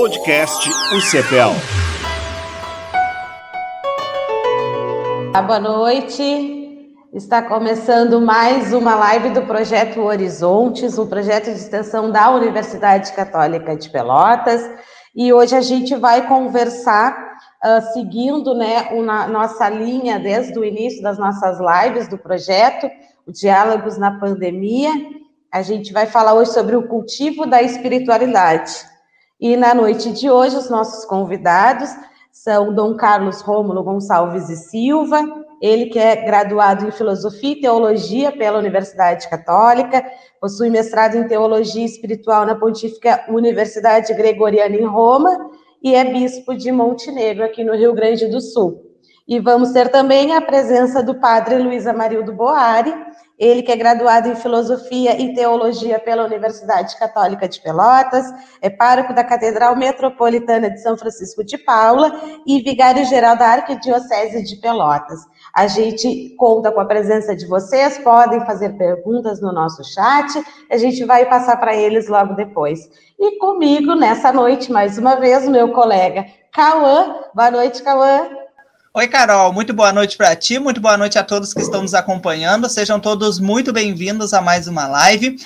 Podcast UCPEL. Boa noite. Está começando mais uma live do projeto Horizontes, um projeto de extensão da Universidade Católica de Pelotas. E hoje a gente vai conversar, uh, seguindo né, uma, nossa linha desde o início das nossas lives do projeto, o Diálogos na Pandemia. A gente vai falar hoje sobre o cultivo da espiritualidade. E na noite de hoje, os nossos convidados são Dom Carlos Rômulo Gonçalves e Silva, ele que é graduado em Filosofia e Teologia pela Universidade Católica, possui mestrado em Teologia Espiritual na Pontífica Universidade Gregoriana em Roma e é bispo de Montenegro, aqui no Rio Grande do Sul. E vamos ter também a presença do padre Luiz Amarildo Boari, ele que é graduado em Filosofia e Teologia pela Universidade Católica de Pelotas, é pároco da Catedral Metropolitana de São Francisco de Paula e vigário-geral da Arquidiocese de Pelotas. A gente conta com a presença de vocês, podem fazer perguntas no nosso chat, a gente vai passar para eles logo depois. E comigo, nessa noite, mais uma vez, o meu colega Cauã. Boa noite, Cauã. Oi, Carol, muito boa noite para ti, muito boa noite a todos que estão nos acompanhando. Sejam todos muito bem-vindos a mais uma live.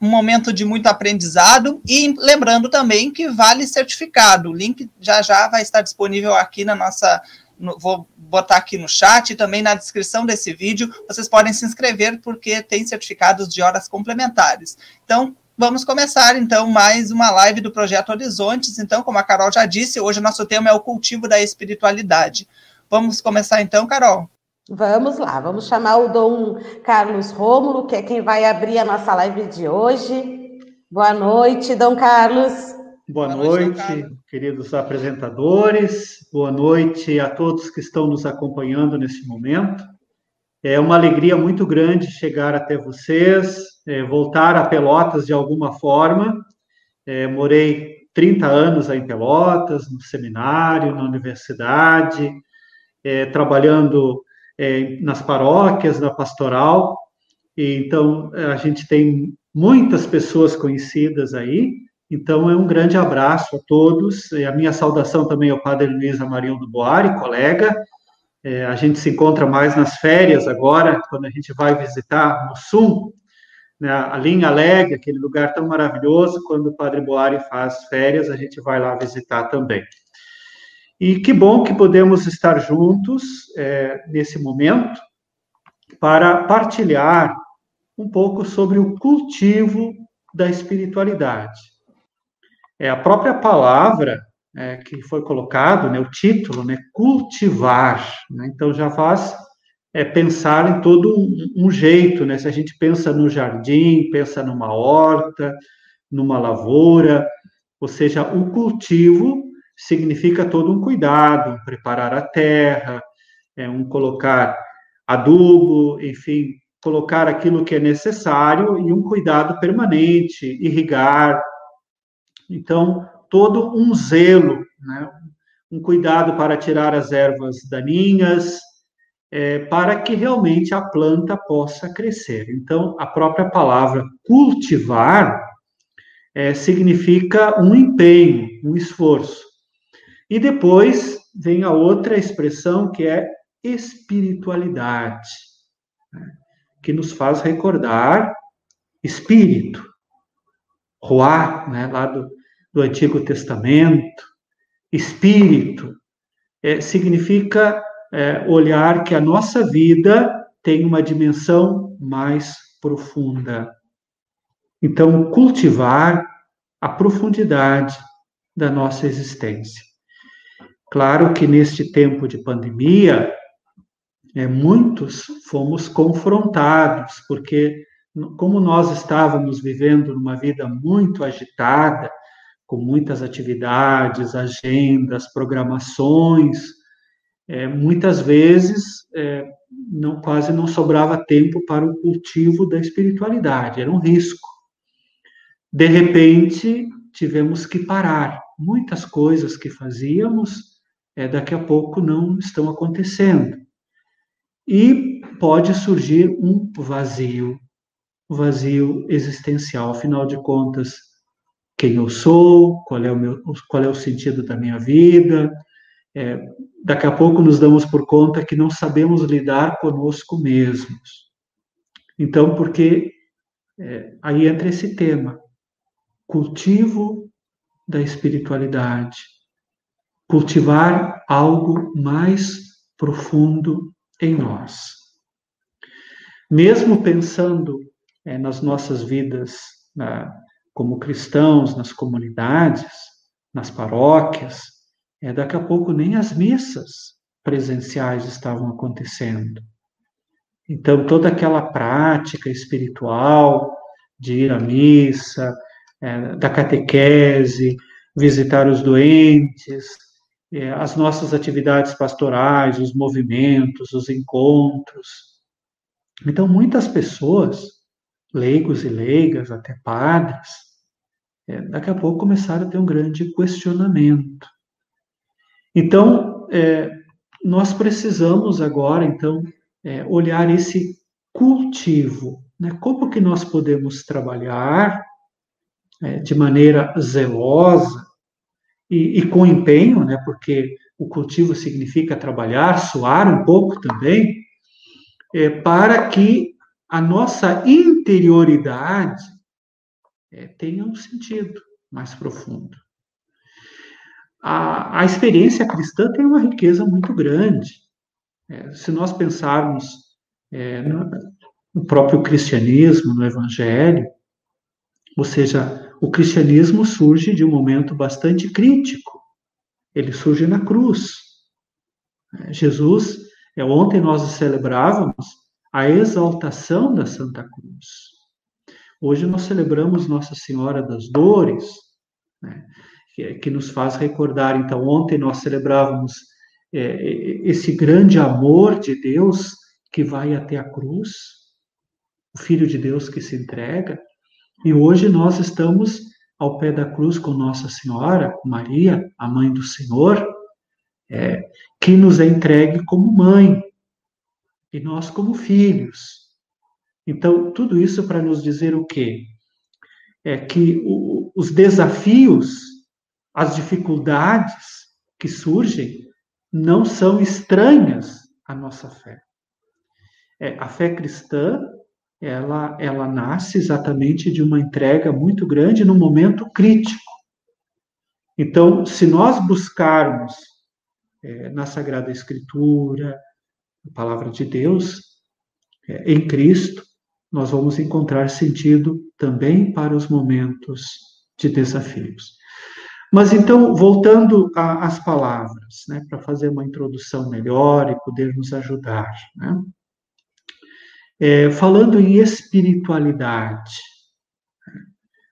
Um momento de muito aprendizado e lembrando também que vale certificado. O link já já vai estar disponível aqui na nossa no, vou botar aqui no chat e também na descrição desse vídeo. Vocês podem se inscrever porque tem certificados de horas complementares. Então, vamos começar então mais uma live do projeto Horizontes. Então, como a Carol já disse, hoje o nosso tema é o cultivo da espiritualidade. Vamos começar então, Carol? Vamos lá, vamos chamar o Dom Carlos Rômulo, que é quem vai abrir a nossa live de hoje. Boa noite, Dom Carlos. Boa, Boa noite, noite queridos apresentadores. Boa noite a todos que estão nos acompanhando nesse momento. É uma alegria muito grande chegar até vocês, é, voltar a Pelotas de alguma forma. É, morei 30 anos aí em Pelotas, no seminário, na universidade, é, trabalhando é, nas paróquias, na pastoral. E, então, a gente tem muitas pessoas conhecidas aí. Então, é um grande abraço a todos. E a minha saudação também ao Padre Luiz Amarildo Boari, colega. É, a gente se encontra mais nas férias agora, quando a gente vai visitar Sul, né, ali em Alegre, aquele lugar tão maravilhoso. Quando o Padre Boari faz férias, a gente vai lá visitar também. E que bom que podemos estar juntos é, nesse momento para partilhar um pouco sobre o cultivo da espiritualidade. É a própria palavra é, que foi colocado, né, o título, né, cultivar. Né, então já faz é, pensar em todo um, um jeito, né? Se a gente pensa no jardim, pensa numa horta, numa lavoura, ou seja, o cultivo significa todo um cuidado, um preparar a terra, é, um colocar adubo, enfim, colocar aquilo que é necessário e um cuidado permanente, irrigar. Então, todo um zelo, né? um cuidado para tirar as ervas daninhas, é, para que realmente a planta possa crescer. Então, a própria palavra cultivar é, significa um empenho, um esforço. E depois vem a outra expressão que é espiritualidade, né? que nos faz recordar espírito, Ruá, né, lá do, do Antigo Testamento, espírito, é, significa é, olhar que a nossa vida tem uma dimensão mais profunda. Então, cultivar a profundidade da nossa existência. Claro que neste tempo de pandemia, é, muitos fomos confrontados, porque como nós estávamos vivendo numa vida muito agitada, com muitas atividades, agendas, programações, é, muitas vezes é, não, quase não sobrava tempo para o cultivo da espiritualidade, era um risco. De repente, tivemos que parar. Muitas coisas que fazíamos é, daqui a pouco não estão acontecendo. E pode surgir um vazio, vazio existencial. Afinal de contas, quem eu sou, qual é o, meu, qual é o sentido da minha vida. É, daqui a pouco nos damos por conta que não sabemos lidar conosco mesmos. Então, porque é, aí entra esse tema, cultivo da espiritualidade, cultivar algo mais profundo em nós. Mesmo pensando é, nas nossas vidas na, como cristãos, nas comunidades, nas paróquias, é, daqui a pouco nem as missas presenciais estavam acontecendo. Então, toda aquela prática espiritual de ir à missa, é, da catequese, visitar os doentes, é, as nossas atividades pastorais, os movimentos, os encontros. Então, muitas pessoas, leigos e leigas, até padres, é, daqui a pouco começaram a ter um grande questionamento. Então, é, nós precisamos agora, então, é, olhar esse cultivo, né? Como que nós podemos trabalhar é, de maneira zelosa e, e, com empenho, né? Porque o cultivo significa trabalhar, suar um pouco também, é, para que a nossa interioridade é, tenha um sentido mais profundo. A, a experiência cristã tem uma riqueza muito grande. É, se nós pensarmos é, no, no, próprio cristianismo, no evangelho, ou seja, o cristianismo surge de um momento bastante crítico. Ele surge na cruz. Jesus, é, ontem nós celebrávamos a exaltação da Santa Cruz. Hoje nós celebramos Nossa Senhora das Dores, né, que, que nos faz recordar. Então, ontem nós celebrávamos é, esse grande amor de Deus que vai até a cruz, o Filho de Deus que se entrega, e hoje nós estamos ao pé da cruz com Nossa Senhora, Maria, a mãe do Senhor, é, que nos é entregue como mãe, e nós como filhos. Então, tudo isso para nos dizer o quê? É que o, os desafios, as dificuldades que surgem, não são estranhas à nossa fé. É, a fé cristã, ela, ela nasce exatamente de uma entrega muito grande no momento crítico. Então, se nós buscarmos é, na Sagrada Escritura, a palavra de Deus, é, em Cristo, nós vamos encontrar sentido também para os momentos de desafios. Mas então, voltando às palavras, né, para fazer uma introdução melhor e poder nos ajudar, né? É, falando em espiritualidade,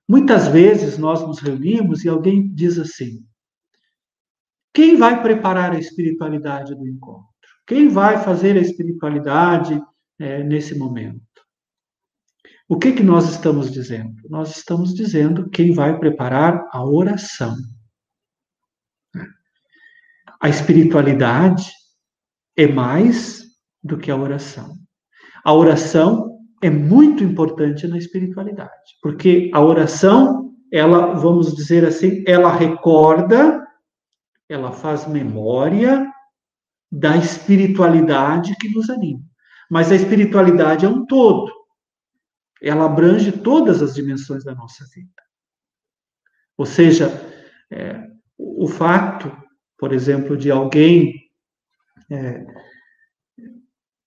muitas vezes nós nos reunimos e alguém diz assim: quem vai preparar a espiritualidade do encontro? Quem vai fazer a espiritualidade é, nesse momento? O que, que nós estamos dizendo? Nós estamos dizendo quem vai preparar a oração. A espiritualidade é mais do que a oração. A oração é muito importante na espiritualidade, porque a oração, ela, vamos dizer assim, ela recorda, ela faz memória da espiritualidade que nos anima. Mas a espiritualidade é um todo ela abrange todas as dimensões da nossa vida. Ou seja, é, o fato, por exemplo, de alguém é,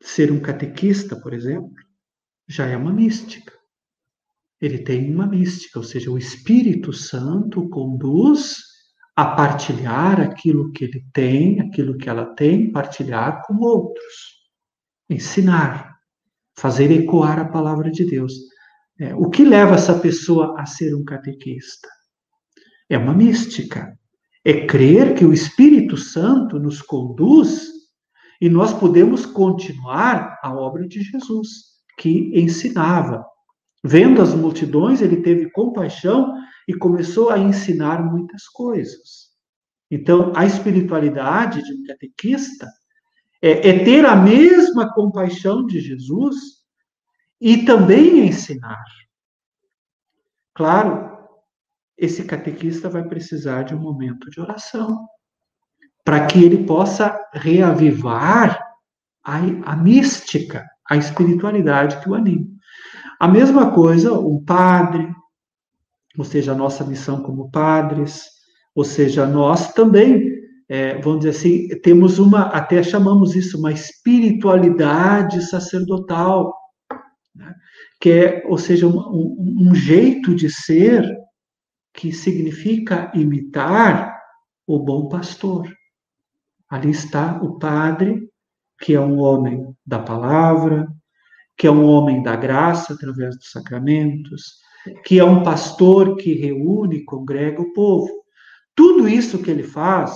ser um catequista, por exemplo, já é uma mística. Ele tem uma mística, ou seja, o Espírito Santo conduz a partilhar aquilo que ele tem, aquilo que ela tem, partilhar com outros, ensinar fazer ecoar a palavra de Deus. É, o que leva essa pessoa a ser um catequista? É uma mística. É crer que o Espírito Santo nos conduz e nós podemos continuar a obra de Jesus, que ensinava. Vendo as multidões, ele teve compaixão e começou a ensinar muitas coisas. Então, a espiritualidade de um catequista é, é ter a mesma compaixão de Jesus e também ensinar. Claro, esse catequista vai precisar de um momento de oração, para que ele possa reavivar a, a mística, a espiritualidade que o anima. A mesma coisa, o padre, ou seja, a nossa missão como padres, ou seja, nós também, é, vamos dizer assim, temos uma, até chamamos isso, uma espiritualidade sacerdotal, né? que é, ou seja, um, um, um jeito de ser que significa imitar o bom pastor. Ali está o padre, que é um homem da palavra, que é um homem da graça através dos sacramentos, que é um pastor que reúne e congrega o povo. Tudo isso que ele faz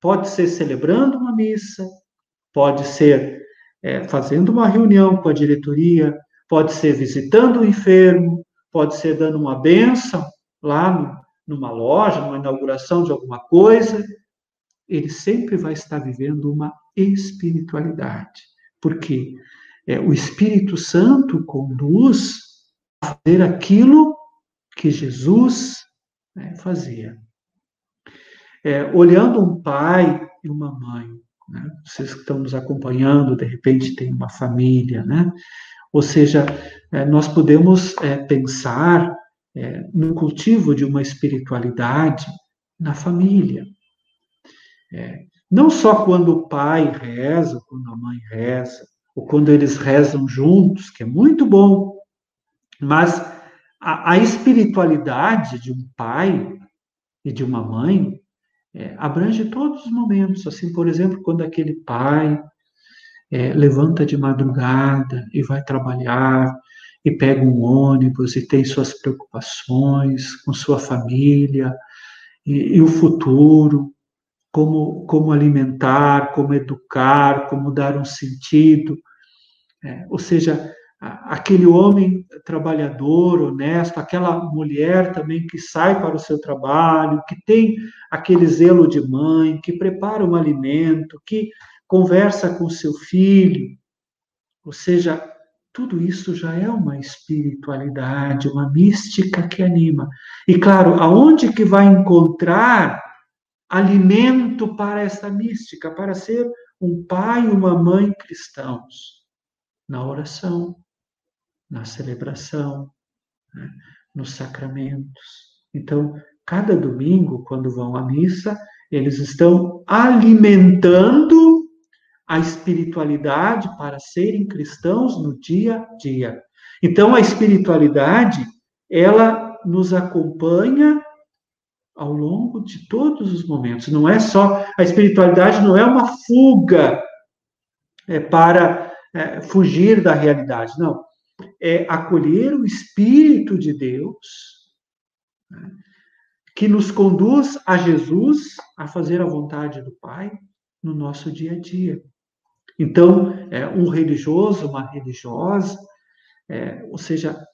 pode ser celebrando uma missa, pode ser é, fazendo uma reunião com a diretoria, pode ser visitando o enfermo, pode ser dando uma benção lá no, numa loja, numa inauguração de alguma coisa. Ele sempre vai estar vivendo uma espiritualidade. Por quê? É, o Espírito Santo conduz a fazer aquilo que Jesus né, fazia. É, olhando um pai e uma mãe, né, vocês que estão nos acompanhando, de repente tem uma família, né? Ou seja, é, nós podemos é, pensar é, no cultivo de uma espiritualidade na família. É, não só quando o pai reza, quando a mãe reza, ou quando eles rezam juntos, que é muito bom, mas a, a espiritualidade de um pai e de uma mãe é, abrange todos os momentos. Assim, por exemplo, quando aquele pai é, levanta de madrugada e vai trabalhar, e pega um ônibus e tem suas preocupações com sua família e, e o futuro, como, como alimentar, como educar, como dar um sentido. É, ou seja, aquele homem trabalhador, honesto, aquela mulher também que sai para o seu trabalho, que tem aquele zelo de mãe, que prepara um alimento, que conversa com seu filho. Ou seja, tudo isso já é uma espiritualidade, uma mística que anima. E claro, aonde que vai encontrar alimento para essa mística, para ser um pai e uma mãe cristãos? Na oração, na celebração, né? nos sacramentos. Então, cada domingo, quando vão à missa, eles estão alimentando a espiritualidade para serem cristãos no dia a dia. Então, a espiritualidade, ela nos acompanha ao longo de todos os momentos. Não é só a espiritualidade, não é uma fuga é, para é, fugir da realidade, não. É acolher o Espírito de Deus né, que nos conduz a Jesus a fazer a vontade do Pai no nosso dia a dia. Então, é, um religioso, uma religiosa, é, ou seja,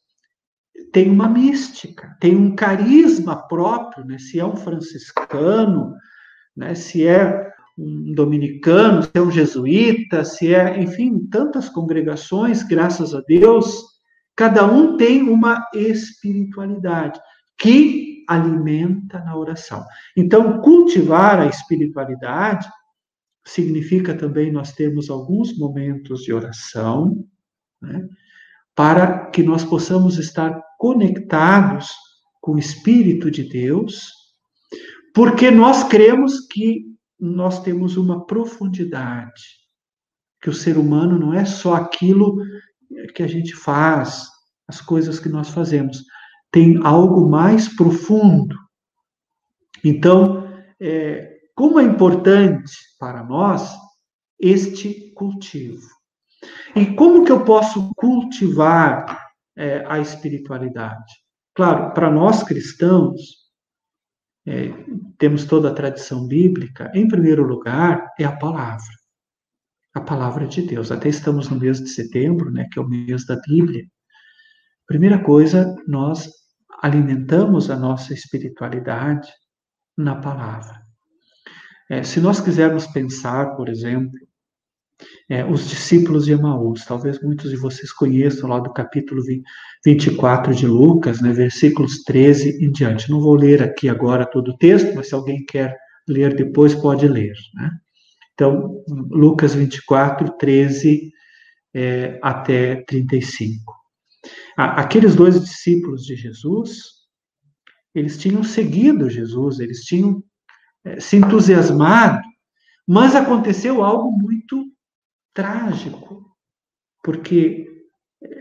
tem uma mística, tem um carisma próprio, né? se é um franciscano, né? se é um dominicano, se é um jesuíta, se é, enfim, tantas congregações, graças a Deus, cada um tem uma espiritualidade que alimenta na oração. Então, cultivar a espiritualidade significa também nós termos alguns momentos de oração, né, para que nós possamos estar conectados com o Espírito de Deus, porque nós cremos que nós temos uma profundidade, que o ser humano não é só aquilo que a gente faz, as coisas que nós fazemos, tem algo mais profundo. Então, é, como é importante para nós este cultivo. E como que eu posso cultivar é, a espiritualidade? Claro, para nós cristãos, é, temos toda a tradição bíblica, em primeiro lugar, é a palavra. A palavra de Deus. Até estamos no mês de setembro, né, que é o mês da Bíblia. Primeira coisa, nós alimentamos a nossa espiritualidade na palavra. É, se nós quisermos pensar, por exemplo, é, os discípulos de Emaús. Talvez muitos de vocês conheçam lá do capítulo 24 de Lucas, né, versículos 13 em diante. Não vou ler aqui agora todo o texto, mas se alguém quer ler depois, pode ler. Né? Então, Lucas 24, 13 é, até 35. Aqueles dois discípulos de Jesus, eles tinham seguido Jesus, eles tinham é, se entusiasmado, mas aconteceu algo muito trágico, porque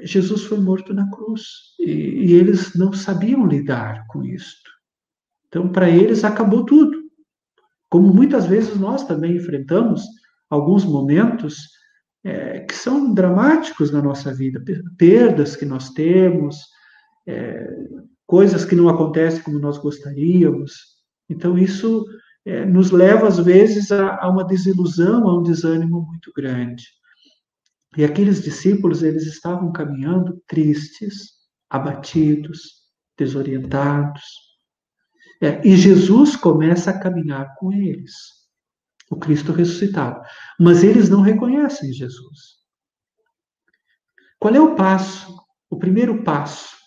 Jesus foi morto na cruz e, e eles não sabiam lidar com isto. Então, para eles, acabou tudo. Como muitas vezes nós também enfrentamos alguns momentos é, que são dramáticos na nossa vida, perdas que nós temos, é, coisas que não acontecem como nós gostaríamos. Então, isso é, nos leva, às vezes, a, a uma desilusão, a um desânimo muito grande. E aqueles discípulos, eles estavam caminhando tristes, abatidos, desorientados. É, e Jesus começa a caminhar com eles, o Cristo ressuscitado. Mas eles não reconhecem Jesus. Qual é o passo? O primeiro passo.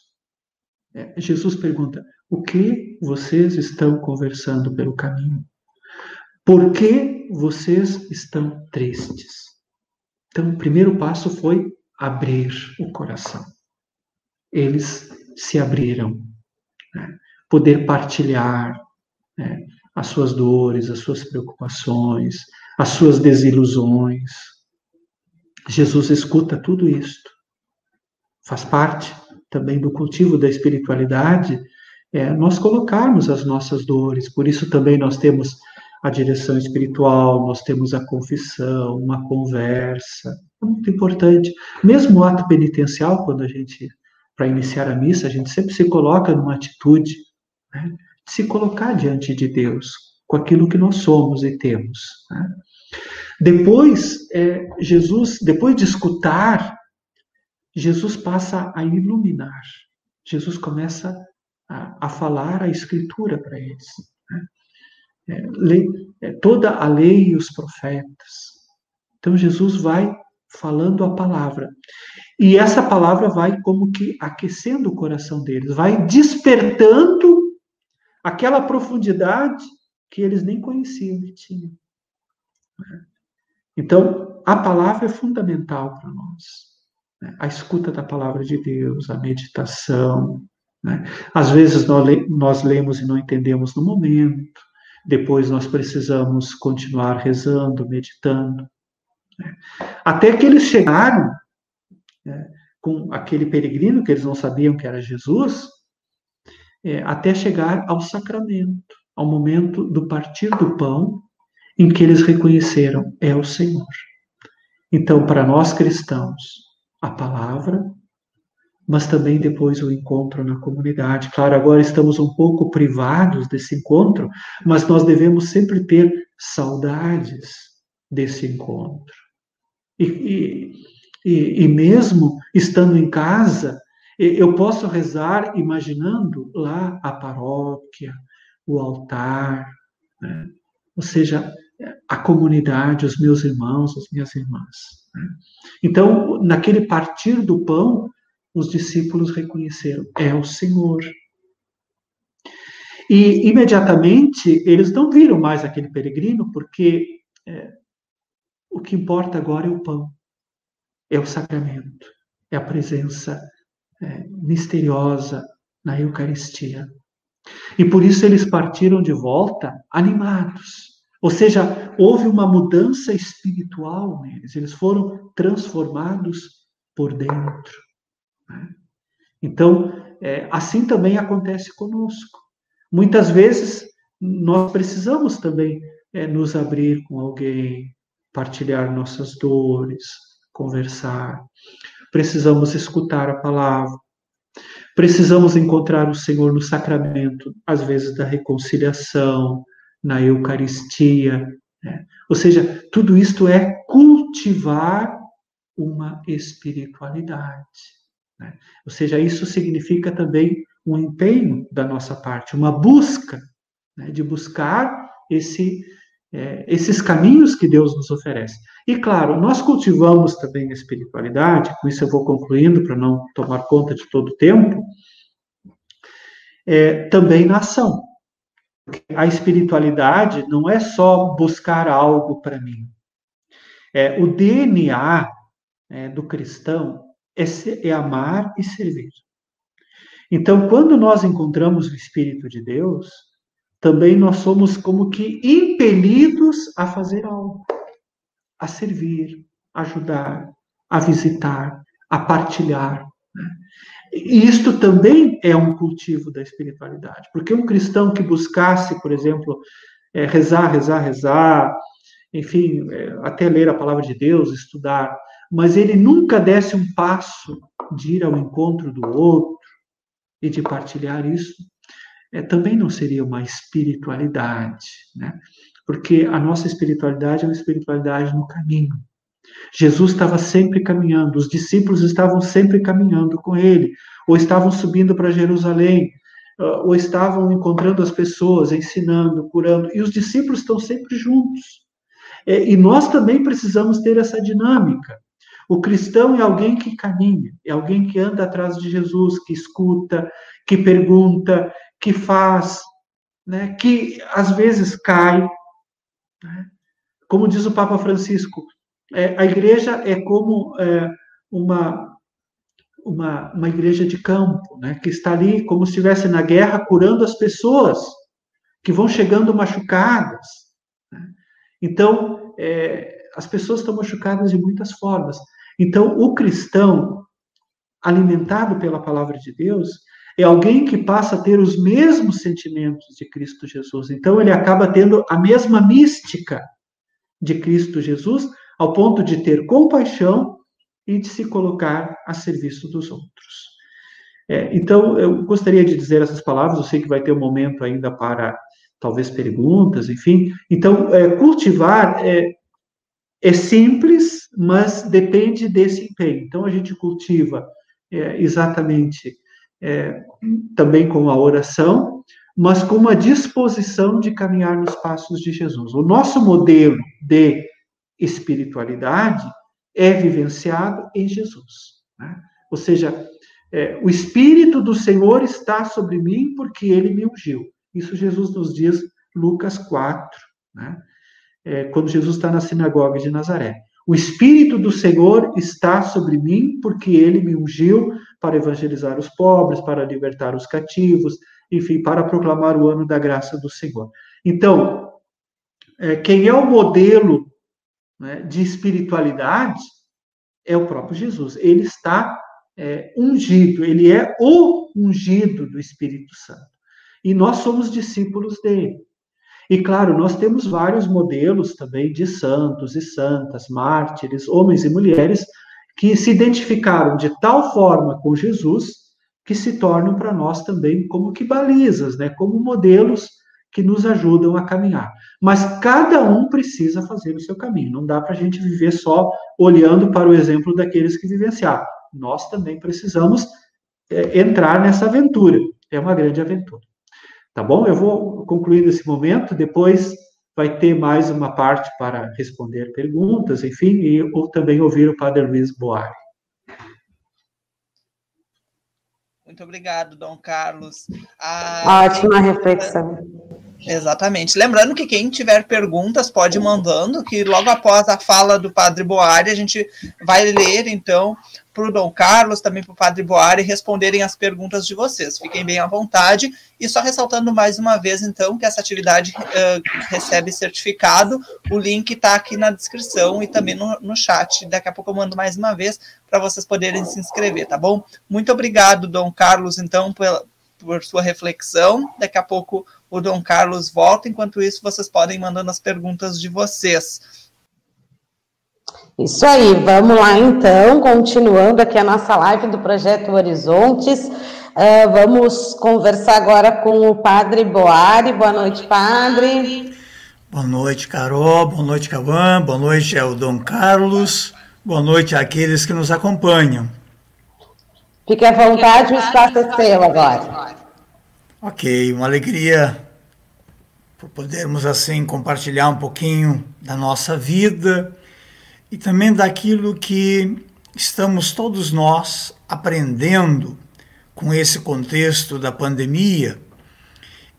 É, Jesus pergunta: o que vocês estão conversando pelo caminho? Por que vocês estão tristes? Então, o primeiro passo foi abrir o coração. Eles se abriram, né? poder partilhar né? as suas dores, as suas preocupações, as suas desilusões. Jesus escuta tudo isto. Faz parte também do cultivo da espiritualidade é nós colocarmos as nossas dores. Por isso também nós temos a direção espiritual, nós temos a confissão, uma conversa. É muito importante. Mesmo o ato penitencial, quando a gente, para iniciar a missa, a gente sempre se coloca numa atitude né, de se colocar diante de Deus, com aquilo que nós somos e temos. Né? Depois, é, Jesus, depois de escutar, Jesus passa a iluminar. Jesus começa a, a falar a Escritura para eles. Né? É, é, toda a lei e os profetas. Então Jesus vai falando a palavra. E essa palavra vai como que aquecendo o coração deles, vai despertando aquela profundidade que eles nem conheciam que tinham. Então, a palavra é fundamental para nós. Né? A escuta da palavra de Deus, a meditação. Né? Às vezes nós lemos e não entendemos no momento, depois nós precisamos continuar rezando, meditando. Né? Até que eles chegaram né, com aquele peregrino que eles não sabiam que era Jesus, é, até chegar ao sacramento, ao momento do partir do pão, em que eles reconheceram é o Senhor. Então, para nós cristãos, a palavra mas também depois o encontro na comunidade. Claro, agora estamos um pouco privados desse encontro, mas nós devemos sempre ter saudades desse encontro. E, e, e mesmo estando em casa, eu posso rezar imaginando lá a paróquia, o altar, né? ou seja, a comunidade, os meus irmãos, as minhas irmãs. Né? Então, naquele partir do pão, os discípulos reconheceram: é o Senhor. E imediatamente eles não viram mais aquele peregrino, porque é, o que importa agora é o pão, é o sacramento, é a presença é, misteriosa na Eucaristia. E por isso eles partiram de volta animados. Ou seja, houve uma mudança espiritual neles, eles foram transformados por dentro. Então, é, assim também acontece conosco. Muitas vezes nós precisamos também é, nos abrir com alguém, partilhar nossas dores, conversar. Precisamos escutar a palavra. Precisamos encontrar o Senhor no sacramento, às vezes da reconciliação, na Eucaristia. Né? Ou seja, tudo isto é cultivar uma espiritualidade. Né? Ou seja, isso significa também um empenho da nossa parte, uma busca, né? de buscar esse, é, esses caminhos que Deus nos oferece. E claro, nós cultivamos também a espiritualidade, com isso eu vou concluindo para não tomar conta de todo o tempo, é, também na ação. A espiritualidade não é só buscar algo para mim. É, o DNA é, do cristão é, é amar e servir. Então, quando nós encontramos o Espírito de Deus, também nós somos como que impelidos a fazer algo, a servir, ajudar, a visitar, a partilhar. Né? E isto também é um cultivo da espiritualidade, porque um cristão que buscasse, por exemplo, é, rezar, rezar, rezar, enfim, é, até ler a palavra de Deus, estudar, mas ele nunca desse um passo de ir ao encontro do outro e de partilhar isso, é, também não seria uma espiritualidade, né? Porque a nossa espiritualidade é uma espiritualidade no caminho. Jesus estava sempre caminhando, os discípulos estavam sempre caminhando com ele, ou estavam subindo para Jerusalém, ah, ou estavam encontrando as pessoas, ensinando, curando, e os discípulos estão sempre juntos. É, e nós também precisamos ter essa dinâmica. O cristão é alguém que caminha, é alguém que anda atrás de Jesus, que escuta, que pergunta, que faz, né, que às vezes cai. Né? Como diz o Papa Francisco, é, a igreja é como é, uma, uma, uma igreja de campo, né, que está ali como se estivesse na guerra curando as pessoas que vão chegando machucadas. Né? Então, é, as pessoas estão machucadas de muitas formas. Então, o cristão, alimentado pela palavra de Deus, é alguém que passa a ter os mesmos sentimentos de Cristo Jesus. Então, ele acaba tendo a mesma mística de Cristo Jesus, ao ponto de ter compaixão e de se colocar a serviço dos outros. É, então, eu gostaria de dizer essas palavras, eu sei que vai ter um momento ainda para, talvez, perguntas, enfim. Então, é, cultivar é, é, simples, mas depende desse empenho. Então, a gente cultiva é, exatamente é, também com a oração, mas com uma disposição de caminhar nos passos de Jesus. O nosso modelo de espiritualidade é vivenciado em Jesus. Né? Ou seja, é, o Espírito do Senhor está sobre mim porque ele me ungiu. Isso Jesus nos diz, Lucas 4, né? é, quando Jesus está na sinagoga de Nazaré. O Espírito do Senhor está sobre mim porque ele me ungiu para evangelizar os pobres, para libertar os cativos, enfim, para proclamar o ano da graça do Senhor. Então, é, quem é o modelo né, de espiritualidade é o próprio Jesus. Ele está é, ungido, ele é o ungido do Espírito Santo. E nós somos discípulos dele. E claro, nós temos vários modelos também de santos e santas, mártires, homens e mulheres que se identificaram de tal forma com Jesus que se tornam para nós também como que balizas, né, como modelos que nos ajudam a caminhar. Mas cada um precisa fazer o seu caminho. Não dá para a gente viver só olhando para o exemplo daqueles que vivenciaram. Nós também precisamos é, entrar nessa aventura. É uma grande aventura. Tá bom? Eu vou concluir nesse momento. Depois vai ter mais uma parte para responder perguntas, enfim, e ou também ouvir o Padre Luiz Boari. Muito obrigado, Dom Carlos. A... Ótima reflexão. Exatamente. Lembrando que quem tiver perguntas pode ir mandando, que logo após a fala do Padre Boari, a gente vai ler, então, para o Dom Carlos, também para o Padre Boari, responderem as perguntas de vocês. Fiquem bem à vontade. E só ressaltando mais uma vez, então, que essa atividade uh, recebe certificado. O link está aqui na descrição e também no, no chat. Daqui a pouco eu mando mais uma vez para vocês poderem se inscrever, tá bom? Muito obrigado, Dom Carlos, então, pela, por sua reflexão. Daqui a pouco o Dom Carlos volta. Enquanto isso, vocês podem ir mandando as perguntas de vocês. Isso aí, vamos lá então, continuando aqui a nossa live do Projeto Horizontes. Uh, vamos conversar agora com o Padre Boari. Boa noite, Padre. Boa noite, Carol. Boa noite, Cauã. Boa noite ao Dom Carlos. Boa noite àqueles que nos acompanham. Fique à vontade, o espaço é seu agora. Ok, uma alegria por podermos assim compartilhar um pouquinho da nossa vida e também daquilo que estamos todos nós aprendendo com esse contexto da pandemia.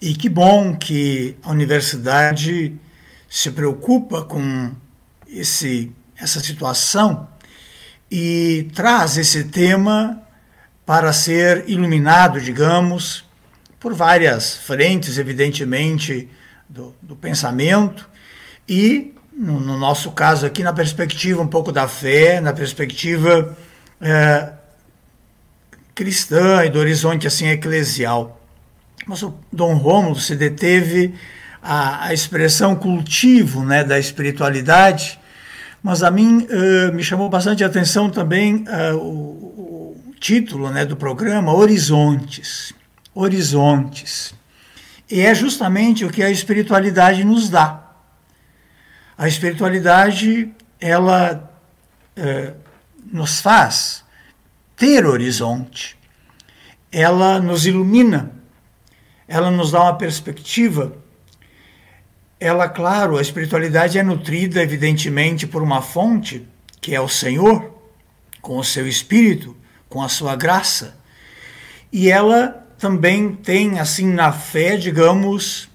E que bom que a universidade se preocupa com esse, essa situação e traz esse tema para ser iluminado, digamos, por várias frentes, evidentemente, do, do pensamento e, no, no, nosso caso aqui, na perspectiva um pouco da fé, na perspectiva é, cristã e do horizonte assim eclesial. Mas o Dom Rômulo se deteve a, a expressão cultivo né, da espiritualidade, mas a mim uh, me chamou bastante a atenção também uh, o, título né, do programa, Horizontes. Horizontes. E é justamente o que a espiritualidade nos dá. A espiritualidade, ela é, nos faz ter horizonte, ela nos ilumina, ela nos dá uma perspectiva. Ela, claro, a espiritualidade é nutrida, evidentemente, por uma fonte, que é o Senhor, com o seu espírito, com a sua graça. E ela também tem assim na fé, digamos,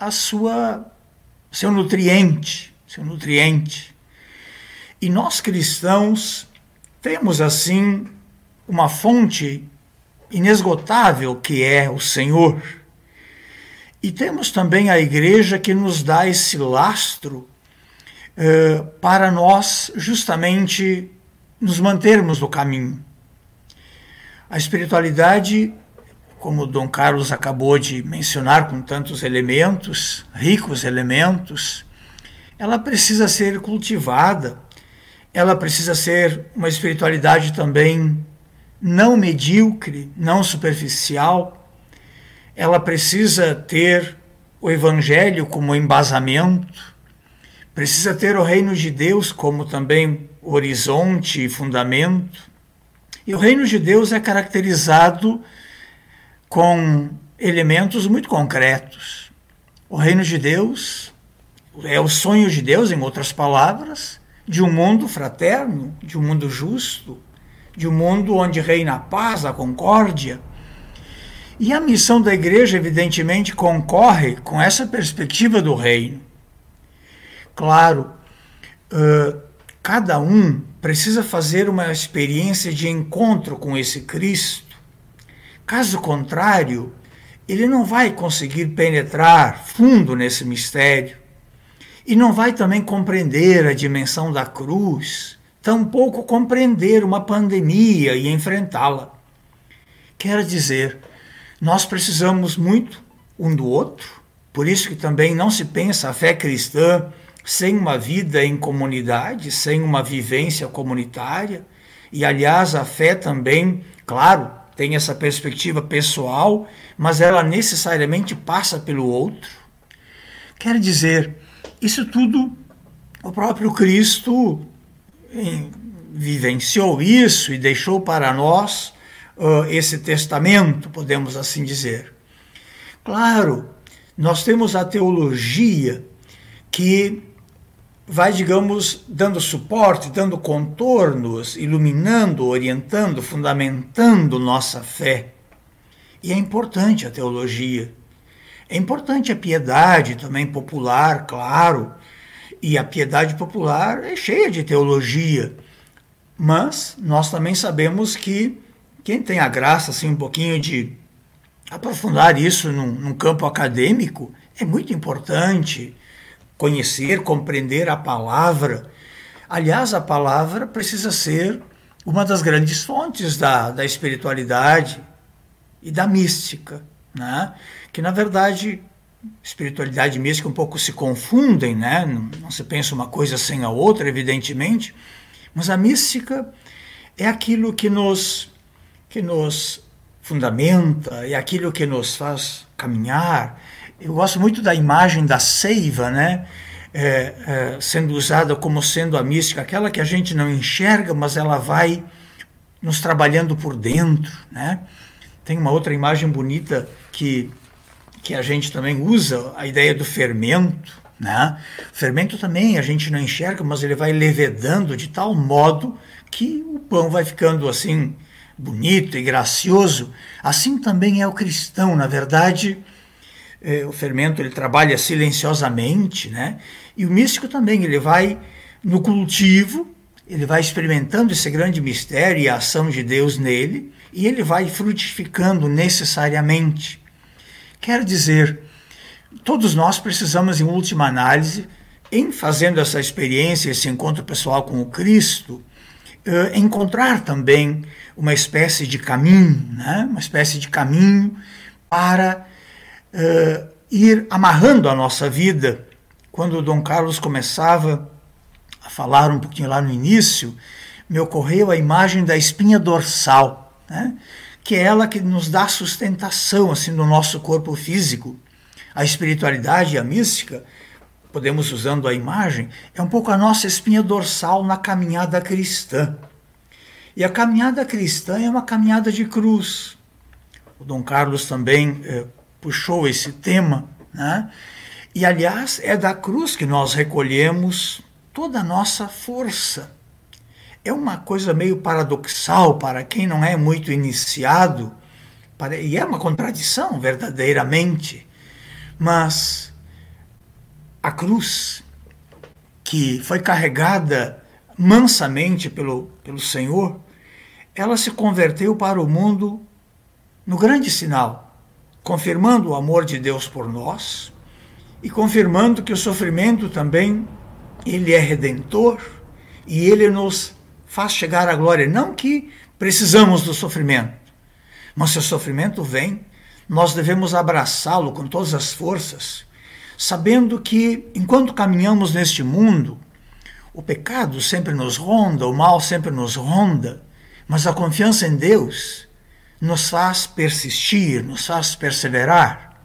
a sua seu nutriente, seu nutriente. E nós cristãos temos assim uma fonte inesgotável que é o Senhor. E temos também a igreja que nos dá esse lastro uh, para nós justamente nos mantermos no caminho. A espiritualidade como Dom Carlos acabou de mencionar, com tantos elementos, ricos elementos, ela precisa ser cultivada, ela precisa ser uma espiritualidade também não medíocre, não superficial, ela precisa ter o Evangelho como embasamento, precisa ter o reino de Deus como também horizonte e fundamento. E o reino de Deus é caracterizado com elementos muito concretos. O reino de Deus é o sonho de Deus, em outras palavras, de um mundo fraterno, de um mundo justo, de um mundo onde reina a paz, a concórdia. E a missão da igreja, evidentemente, concorre com essa perspectiva do reino. Claro, uh, cada um precisa fazer uma experiência de encontro com esse Cristo Caso contrário, ele não vai conseguir penetrar fundo nesse mistério e não vai também compreender a dimensão da cruz, tampouco compreender uma pandemia e enfrentá-la. Quer dizer, nós precisamos muito um do outro, por isso que também não se pensa a fé cristã sem uma vida em comunidade, sem uma vivência comunitária, e aliás, a fé também, claro, tem essa perspectiva pessoal, mas ela necessariamente passa pelo outro. Quer dizer, isso tudo o próprio Cristo vivenciou isso e deixou para nós uh, esse testamento, podemos assim dizer. Claro, nós temos a teologia que vai, digamos, dando suporte, dando contornos, iluminando, orientando, fundamentando nossa fé. E é importante a teologia. É importante a piedade também popular, claro. E a piedade popular é cheia de teologia. Mas nós também sabemos que quem tem a graça, assim, um pouquinho de aprofundar isso num, num campo acadêmico, é muito importante conhecer, compreender a palavra. Aliás, a palavra precisa ser uma das grandes fontes da, da espiritualidade e da mística, né? que na verdade espiritualidade e mística um pouco se confundem, né? não, não se pensa uma coisa sem a outra, evidentemente, mas a mística é aquilo que nos, que nos fundamenta, é aquilo que nos faz caminhar, eu gosto muito da imagem da seiva, né? É, é, sendo usada como sendo a mística, aquela que a gente não enxerga, mas ela vai nos trabalhando por dentro, né? Tem uma outra imagem bonita que que a gente também usa a ideia do fermento, né? O fermento também a gente não enxerga, mas ele vai levedando de tal modo que o pão vai ficando assim bonito e gracioso. Assim também é o cristão, na verdade, é, o fermento ele trabalha silenciosamente, né? E o místico também, ele vai no cultivo, ele vai experimentando esse grande mistério e a ação de Deus nele, e ele vai frutificando necessariamente. Quer dizer, todos nós precisamos, em última análise, em fazendo essa experiência, esse encontro pessoal com o Cristo, uh, encontrar também uma espécie de caminho, né? uma espécie de caminho para uh, ir amarrando a nossa vida. Quando o Dom Carlos começava a falar um pouquinho lá no início, me ocorreu a imagem da espinha dorsal, né? que é ela que nos dá sustentação assim no nosso corpo físico. A espiritualidade e a mística, podemos usando a imagem, é um pouco a nossa espinha dorsal na caminhada cristã. E a caminhada cristã é uma caminhada de cruz. O Dom Carlos também eh, puxou esse tema, né? E aliás, é da cruz que nós recolhemos toda a nossa força. É uma coisa meio paradoxal para quem não é muito iniciado, e é uma contradição verdadeiramente, mas a cruz que foi carregada mansamente pelo, pelo Senhor, ela se converteu para o mundo no grande sinal confirmando o amor de Deus por nós e confirmando que o sofrimento também ele é redentor e ele nos faz chegar à glória. Não que precisamos do sofrimento, mas se o sofrimento vem, nós devemos abraçá-lo com todas as forças, sabendo que enquanto caminhamos neste mundo, o pecado sempre nos ronda, o mal sempre nos ronda, mas a confiança em Deus nos faz persistir, nos faz perseverar.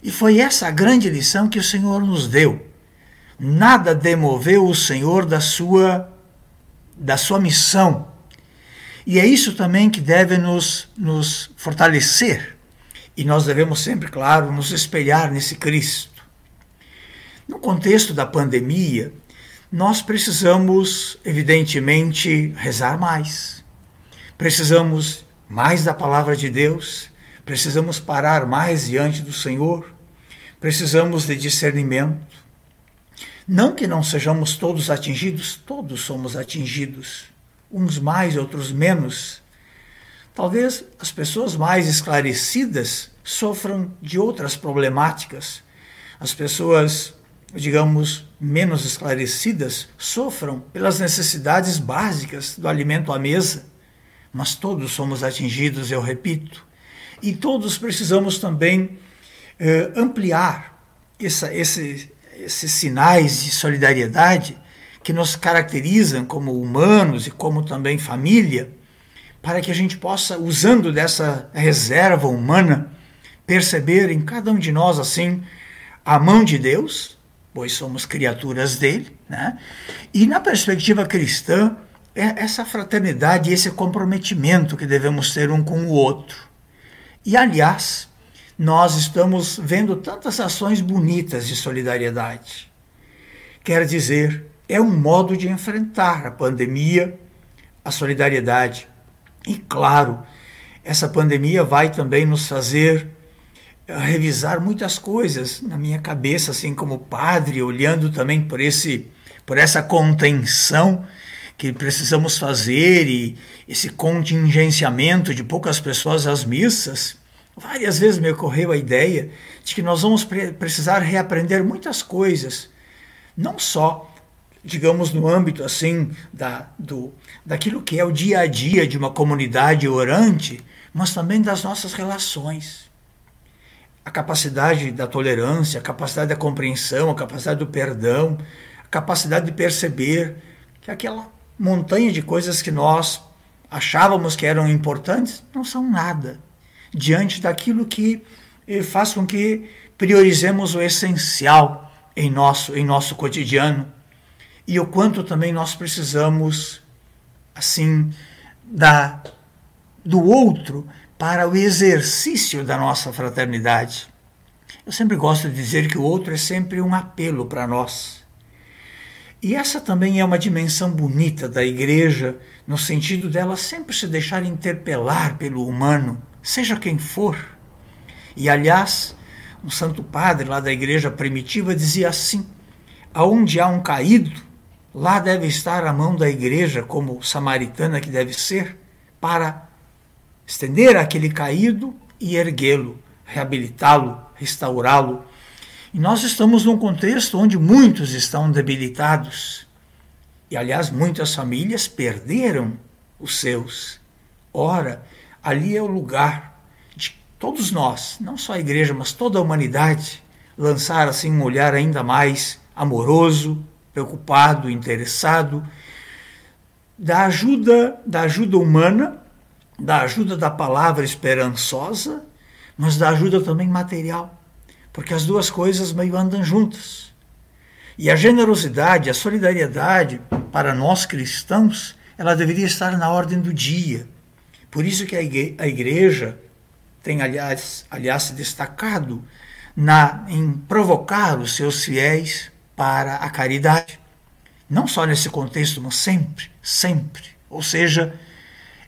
E foi essa a grande lição que o Senhor nos deu. Nada demoveu o Senhor da sua da sua missão. E é isso também que deve nos, nos fortalecer. E nós devemos sempre, claro, nos espelhar nesse Cristo. No contexto da pandemia, nós precisamos, evidentemente, rezar mais. Precisamos mais da palavra de Deus, precisamos parar mais diante do Senhor, precisamos de discernimento. Não que não sejamos todos atingidos, todos somos atingidos, uns mais, outros menos. Talvez as pessoas mais esclarecidas sofram de outras problemáticas. As pessoas, digamos, menos esclarecidas sofram pelas necessidades básicas do alimento à mesa mas todos somos atingidos, eu repito, e todos precisamos também eh, ampliar essa, esse, esses sinais de solidariedade que nos caracterizam como humanos e como também família, para que a gente possa, usando dessa reserva humana, perceber em cada um de nós assim a mão de Deus, pois somos criaturas dele, né? e na perspectiva cristã, essa fraternidade, esse comprometimento que devemos ter um com o outro. E, aliás, nós estamos vendo tantas ações bonitas de solidariedade. Quer dizer, é um modo de enfrentar a pandemia, a solidariedade. E, claro, essa pandemia vai também nos fazer revisar muitas coisas na minha cabeça, assim como padre, olhando também por esse por essa contenção que precisamos fazer e esse contingenciamento de poucas pessoas às missas, várias vezes me ocorreu a ideia de que nós vamos pre precisar reaprender muitas coisas, não só, digamos, no âmbito assim da, do, daquilo que é o dia a dia de uma comunidade orante, mas também das nossas relações. A capacidade da tolerância, a capacidade da compreensão, a capacidade do perdão, a capacidade de perceber que aquela montanha de coisas que nós achávamos que eram importantes não são nada diante daquilo que eh, faz com que priorizemos o essencial em nosso, em nosso cotidiano e o quanto também nós precisamos assim da do outro para o exercício da nossa fraternidade. Eu sempre gosto de dizer que o outro é sempre um apelo para nós. E essa também é uma dimensão bonita da igreja, no sentido dela sempre se deixar interpelar pelo humano, seja quem for. E aliás, um santo padre lá da igreja primitiva dizia assim: aonde há um caído, lá deve estar a mão da igreja, como samaritana que deve ser, para estender aquele caído e erguê-lo, reabilitá-lo, restaurá-lo. E nós estamos num contexto onde muitos estão debilitados. E, aliás, muitas famílias perderam os seus. Ora, ali é o lugar de todos nós, não só a igreja, mas toda a humanidade, lançar assim um olhar ainda mais amoroso, preocupado, interessado, da ajuda, da ajuda humana, da ajuda da palavra esperançosa, mas da ajuda também material, porque as duas coisas meio andam juntas. E a generosidade, a solidariedade para nós cristãos, ela deveria estar na ordem do dia. Por isso que a igreja tem, aliás, aliás destacado na, em provocar os seus fiéis para a caridade. Não só nesse contexto, mas sempre, sempre. Ou seja,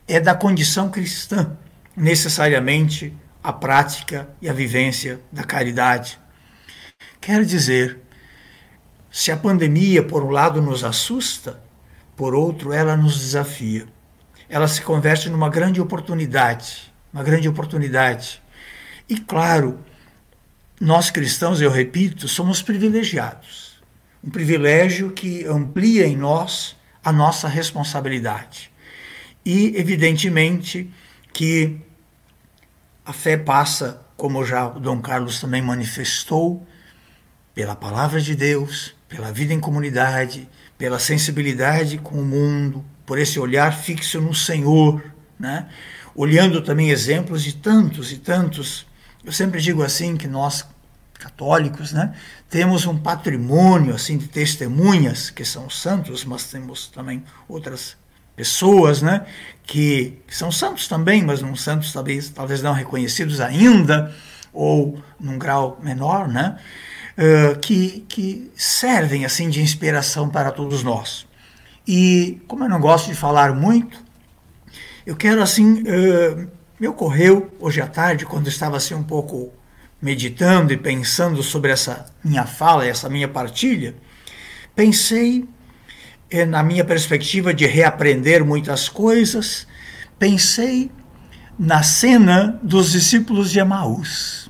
é da condição cristã necessariamente a prática e a vivência da caridade. Quer dizer, se a pandemia, por um lado, nos assusta, por outro, ela nos desafia. Ela se converte numa grande oportunidade, uma grande oportunidade. E claro, nós cristãos, eu repito, somos privilegiados um privilégio que amplia em nós a nossa responsabilidade. E, evidentemente, que a fé passa, como já o Dom Carlos também manifestou, pela palavra de Deus, pela vida em comunidade, pela sensibilidade com o mundo, por esse olhar fixo no Senhor, né? olhando também exemplos de tantos e tantos. Eu sempre digo assim que nós católicos, né? Temos um patrimônio assim de testemunhas que são santos, mas temos também outras pessoas, né? Que, são santos também, mas não santos talvez talvez não reconhecidos ainda ou num grau menor, né? Uh, que, que servem assim de inspiração para todos nós. E como eu não gosto de falar muito, eu quero assim uh, me ocorreu hoje à tarde quando estava assim um pouco meditando e pensando sobre essa minha fala, essa minha partilha, pensei na minha perspectiva de reaprender muitas coisas, pensei na cena dos discípulos de Emaús.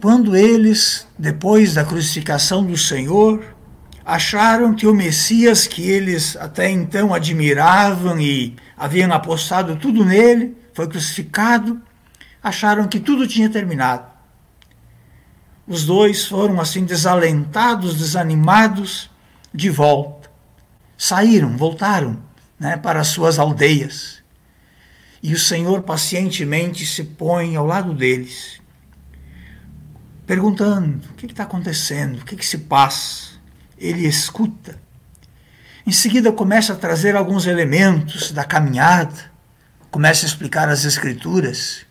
Quando eles, depois da crucificação do Senhor, acharam que o Messias que eles até então admiravam e haviam apostado tudo nele, foi crucificado, acharam que tudo tinha terminado. Os dois foram assim desalentados, desanimados, de volta. Saíram, voltaram né, para as suas aldeias. E o Senhor pacientemente se põe ao lado deles, perguntando: o que está acontecendo? O que, que se passa? Ele escuta. Em seguida, começa a trazer alguns elementos da caminhada, começa a explicar as Escrituras.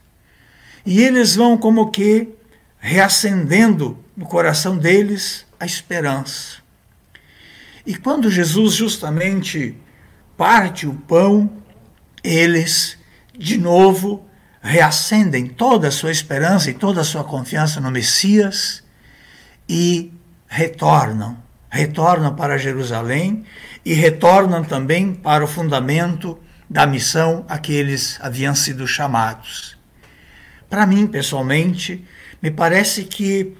E eles vão como que reacendendo no coração deles a esperança. E quando Jesus justamente parte o pão, eles de novo reacendem toda a sua esperança e toda a sua confiança no Messias e retornam, retornam para Jerusalém e retornam também para o fundamento da missão a que eles haviam sido chamados. Para mim, pessoalmente, me parece que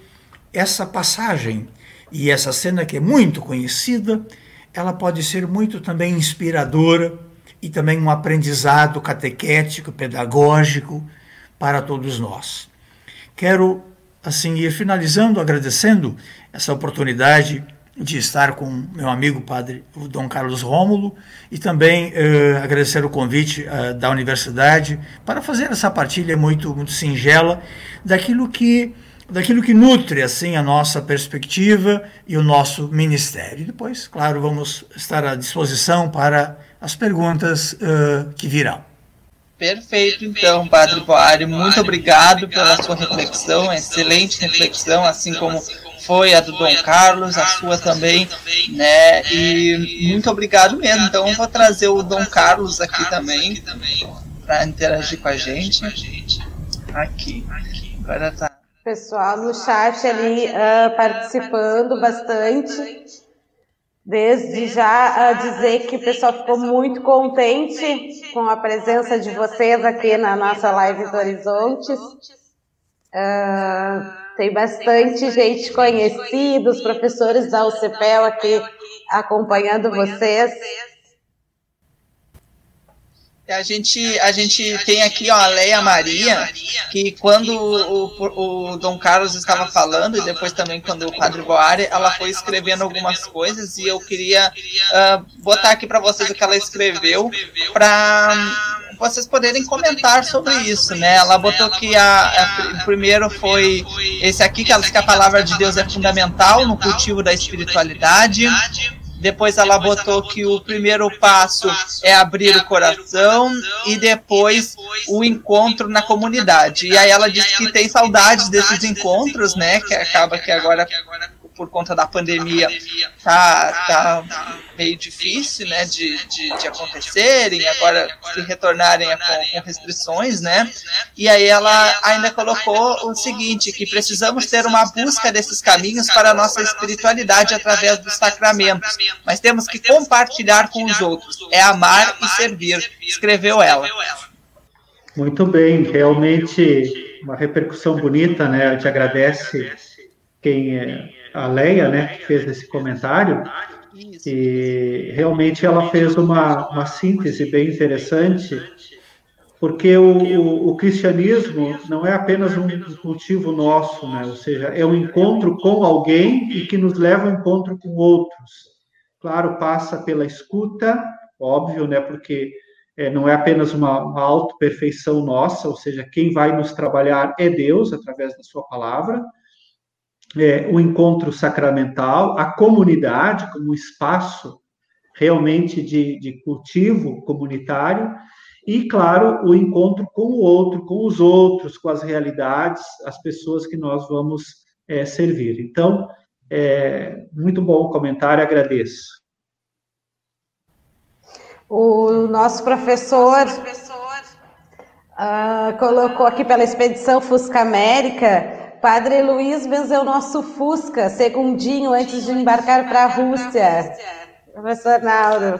essa passagem e essa cena que é muito conhecida, ela pode ser muito também inspiradora e também um aprendizado catequético, pedagógico para todos nós. Quero assim ir finalizando agradecendo essa oportunidade de estar com meu amigo padre Dom Carlos Rômulo e também uh, agradecer o convite uh, da universidade para fazer essa partilha muito muito singela daquilo que daquilo que nutre assim a nossa perspectiva e o nosso ministério. Depois, claro, vamos estar à disposição para as perguntas uh, que virão. Perfeito, então, Padre Boari, muito obrigado pela sua reflexão, excelente reflexão, assim como foi a do Dom Carlos, a sua também, né? E muito obrigado mesmo. Então, vou trazer o Dom Carlos aqui também para interagir com a gente. Aqui, agora tá. Pessoal no chat ali uh, participando bastante. Desde já uh, dizer que o pessoal ficou muito contente com a presença de vocês aqui na nossa live do Horizontes. Uh, tem bastante gente conhecida, os professores da UCPEL aqui acompanhando vocês. A gente, a gente tem aqui ó, a Leia Maria, que quando o, o, Dom Carlos estava falando, e depois também quando o Padre Boari, ela foi escrevendo algumas coisas, e eu queria uh, botar aqui para vocês o que ela escreveu, para vocês poderem comentar sobre isso, né? Ela botou que a, a, primeiro foi esse aqui, que ela diz que a palavra de Deus é fundamental no cultivo da espiritualidade. Depois ela botou que o primeiro passo é abrir o coração e depois o encontro na comunidade. E aí ela disse que tem saudades desses encontros, né? Que acaba que agora por conta da pandemia tá, tá meio difícil, né, de, de, de acontecerem, agora se retornarem com, com, restrições, né, e aí ela ainda colocou o seguinte, que precisamos ter uma busca desses caminhos para a nossa espiritualidade através dos sacramentos, mas temos que compartilhar com os outros, é amar e servir, escreveu ela. Muito bem, realmente uma repercussão bonita, né, a gente agradece quem é a Leia, né, que fez esse comentário, e realmente ela fez uma, uma síntese bem interessante, porque o, o, o, cristianismo não é apenas um cultivo nosso, né? ou seja, é um encontro com alguém e que nos leva ao encontro com outros. Claro, passa pela escuta, óbvio, né? porque é, não é apenas uma, uma auto-perfeição nossa, ou seja, quem vai nos trabalhar é Deus, através da sua palavra, é, o encontro sacramental, a comunidade como espaço realmente de, de cultivo comunitário, e, claro, o encontro com o outro, com os outros, com as realidades, as pessoas que nós vamos é, servir. Então, é, muito bom o comentário, agradeço. O nosso professor uh, colocou aqui pela expedição Fusca América Padre Luiz venceu nosso Fusca, segundinho, antes de embarcar para a Rússia. Professor Nauro.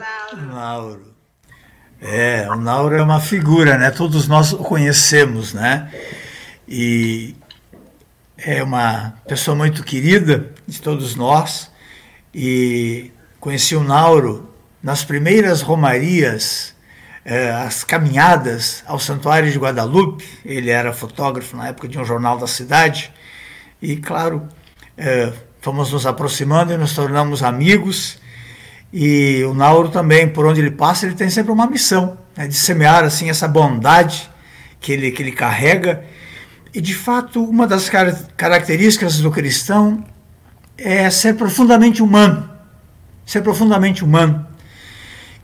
Nauro. É, o Nauro é uma figura, né? Todos nós o conhecemos, né? E é uma pessoa muito querida de todos nós. E conheci o Nauro nas primeiras romarias, eh, as caminhadas ao Santuário de Guadalupe. Ele era fotógrafo na época de um jornal da cidade. E, claro, é, fomos nos aproximando e nos tornamos amigos. E o Nauro também, por onde ele passa, ele tem sempre uma missão né, de semear assim essa bondade que ele, que ele carrega. E, de fato, uma das car características do cristão é ser profundamente humano. Ser profundamente humano.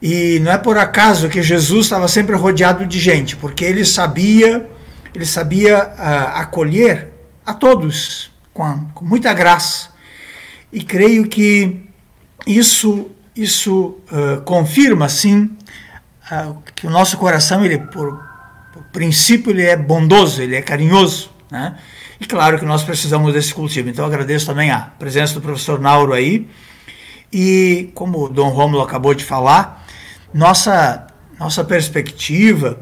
E não é por acaso que Jesus estava sempre rodeado de gente, porque ele sabia, ele sabia uh, acolher a todos, com, com muita graça. E creio que isso, isso uh, confirma, sim, uh, que o nosso coração, ele, por, por, princípio, ele é bondoso, ele é carinhoso. Né? E claro que nós precisamos desse cultivo. Então, agradeço também a presença do professor Nauro aí. E, como o Dom Rômulo acabou de falar, nossa, nossa perspectiva,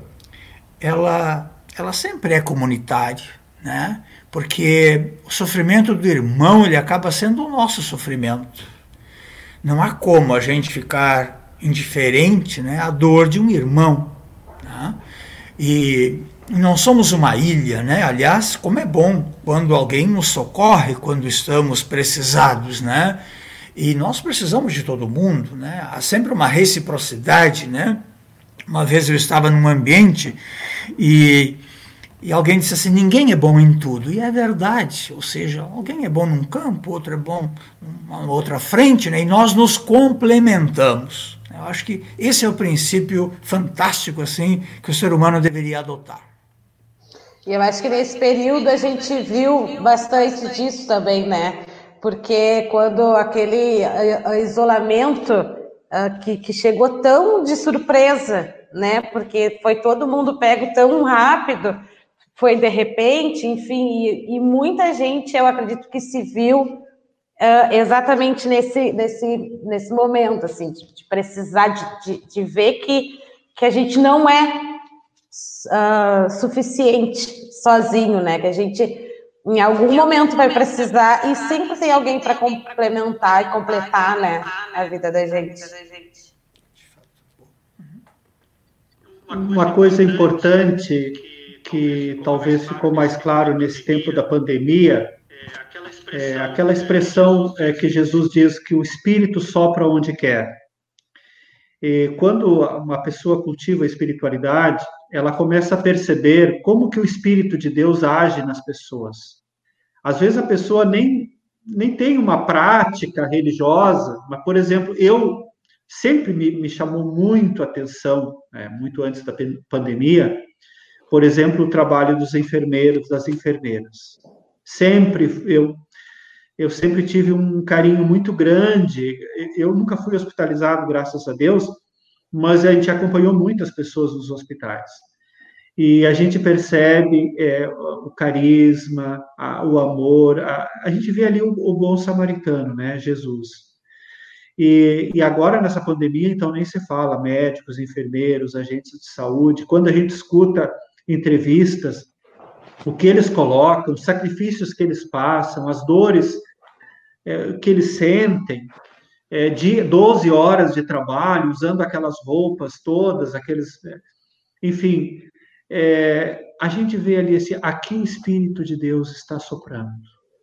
ela, ela sempre é comunitária. Né? porque o sofrimento do irmão ele acaba sendo o nosso sofrimento. Não há como a gente ficar indiferente né, à dor de um irmão. Né? E não somos uma ilha, né? Aliás, como é bom quando alguém nos socorre quando estamos precisados, né? E nós precisamos de todo mundo, né? Há sempre uma reciprocidade, né? Uma vez eu estava num ambiente e e alguém disse assim: ninguém é bom em tudo. E é verdade. Ou seja, alguém é bom num campo, outro é bom numa outra frente, né? e nós nos complementamos. Eu acho que esse é o princípio fantástico assim que o ser humano deveria adotar. E eu acho que nesse período a gente viu bastante disso também, né? Porque quando aquele isolamento uh, que, que chegou tão de surpresa, né? Porque foi todo mundo pego tão rápido, foi de repente, enfim, e, e muita gente, eu acredito que se viu uh, exatamente nesse, nesse, nesse momento, assim, de, de precisar de, de, de, ver que, que a gente não é uh, suficiente sozinho, né? Que a gente em algum momento vai precisar e sempre tem alguém para complementar e completar, né, a vida da gente. Uma coisa importante que talvez ficou mais claro nesse tempo da pandemia é aquela expressão é, que Jesus diz que o Espírito sopra onde quer. E quando uma pessoa cultiva a espiritualidade, ela começa a perceber como que o Espírito de Deus age nas pessoas. Às vezes a pessoa nem, nem tem uma prática religiosa, mas, por exemplo, eu sempre me, me chamou muito a atenção, né, muito antes da pandemia, por exemplo, o trabalho dos enfermeiros, das enfermeiras. Sempre eu eu sempre tive um carinho muito grande. Eu nunca fui hospitalizado, graças a Deus, mas a gente acompanhou muitas pessoas nos hospitais. E a gente percebe é, o carisma, a, o amor, a, a, gente vê ali o, o, bom samaritano, né, Jesus. E, e agora, nessa pandemia, então, nem se fala, médicos, enfermeiros, agentes de saúde, quando a gente escuta entrevistas, o que eles colocam, os sacrifícios que eles passam, as dores é, que eles sentem, é, de 12 horas de trabalho, usando aquelas roupas todas, aqueles. É, enfim, é, a gente vê ali esse, aqui o Espírito de Deus está soprando.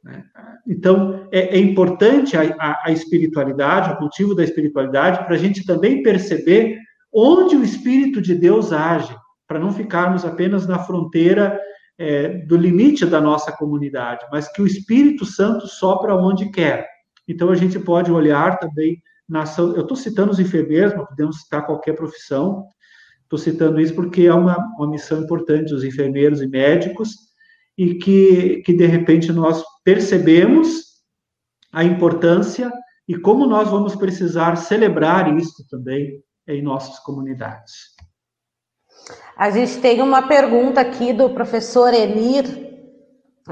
Né? Então, é, é importante a, a, a, espiritualidade, o cultivo da espiritualidade, para a gente também perceber onde o Espírito de Deus age, para não ficarmos apenas na fronteira é, do limite da nossa comunidade, mas que o Espírito Santo sopra onde quer. Então, a gente pode olhar também na ação. Eu estou citando os enfermeiros, mas podemos citar qualquer profissão. Estou citando isso porque é uma, uma missão importante, os enfermeiros e médicos, e que, que, de repente, nós percebemos a importância e como nós vamos precisar celebrar isso também em nossas comunidades. A gente tem uma pergunta aqui do professor Enir,